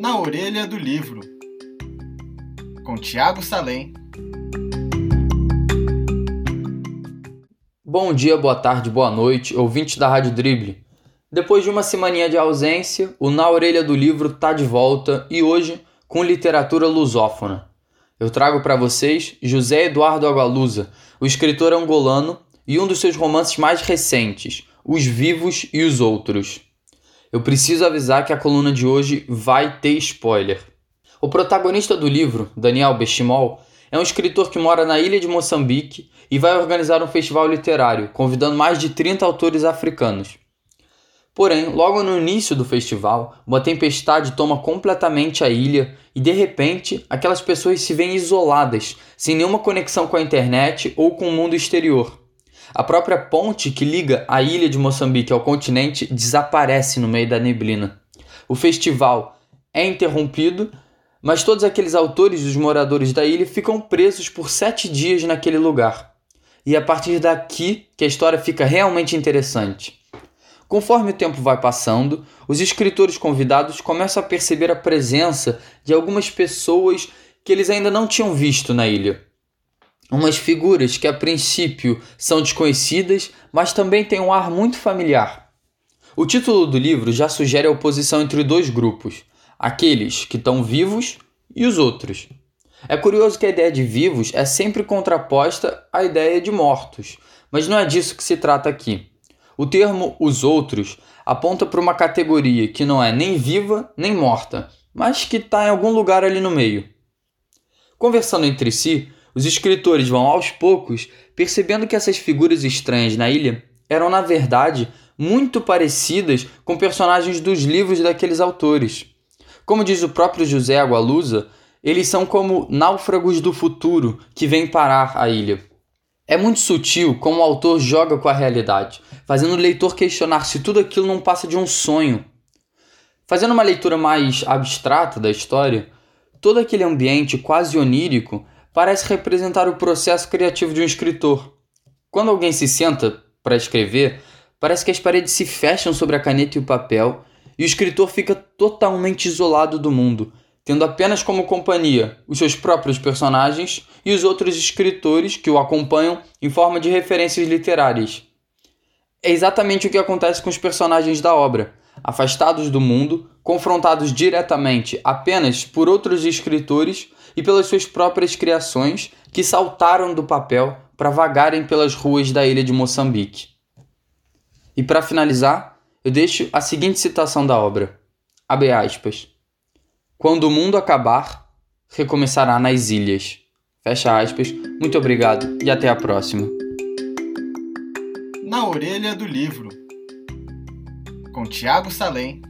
Na orelha do livro, com Tiago Salem. Bom dia, boa tarde, boa noite, ouvintes da Rádio Drible. Depois de uma semaninha de ausência, o Na Orelha do Livro tá de volta e hoje com literatura lusófona. Eu trago para vocês José Eduardo Agualusa, o escritor angolano e um dos seus romances mais recentes, Os Vivos e os Outros. Eu preciso avisar que a coluna de hoje vai ter spoiler. O protagonista do livro, Daniel Bestimol, é um escritor que mora na ilha de Moçambique e vai organizar um festival literário, convidando mais de 30 autores africanos. Porém, logo no início do festival, uma tempestade toma completamente a ilha e de repente aquelas pessoas se veem isoladas, sem nenhuma conexão com a internet ou com o mundo exterior. A própria ponte que liga a ilha de Moçambique ao continente desaparece no meio da neblina. O festival é interrompido, mas todos aqueles autores e os moradores da ilha ficam presos por sete dias naquele lugar. E é a partir daqui que a história fica realmente interessante. Conforme o tempo vai passando, os escritores convidados começam a perceber a presença de algumas pessoas que eles ainda não tinham visto na ilha umas figuras que a princípio são desconhecidas, mas também têm um ar muito familiar. O título do livro já sugere a oposição entre dois grupos: aqueles que estão vivos e os outros. É curioso que a ideia de vivos é sempre contraposta à ideia de mortos, mas não é disso que se trata aqui. O termo os outros aponta para uma categoria que não é nem viva nem morta, mas que está em algum lugar ali no meio. Conversando entre si, os escritores vão aos poucos percebendo que essas figuras estranhas na ilha eram, na verdade, muito parecidas com personagens dos livros daqueles autores. Como diz o próprio José Agualusa, eles são como náufragos do futuro que vêm parar a ilha. É muito sutil como o autor joga com a realidade, fazendo o leitor questionar se tudo aquilo não passa de um sonho. Fazendo uma leitura mais abstrata da história, todo aquele ambiente quase onírico parece representar o processo criativo de um escritor. Quando alguém se senta para escrever, parece que as paredes se fecham sobre a caneta e o papel e o escritor fica totalmente isolado do mundo, tendo apenas como companhia os seus próprios personagens e os outros escritores que o acompanham em forma de referências literárias. É exatamente o que acontece com os personagens da obra, afastados do mundo, confrontados diretamente apenas por outros escritores e pelas suas próprias criações que saltaram do papel para vagarem pelas ruas da ilha de Moçambique. E para finalizar, eu deixo a seguinte citação da obra: abre aspas. Quando o mundo acabar, recomeçará nas ilhas. Fecha aspas. Muito obrigado e até a próxima. Na orelha do livro, com Tiago Salem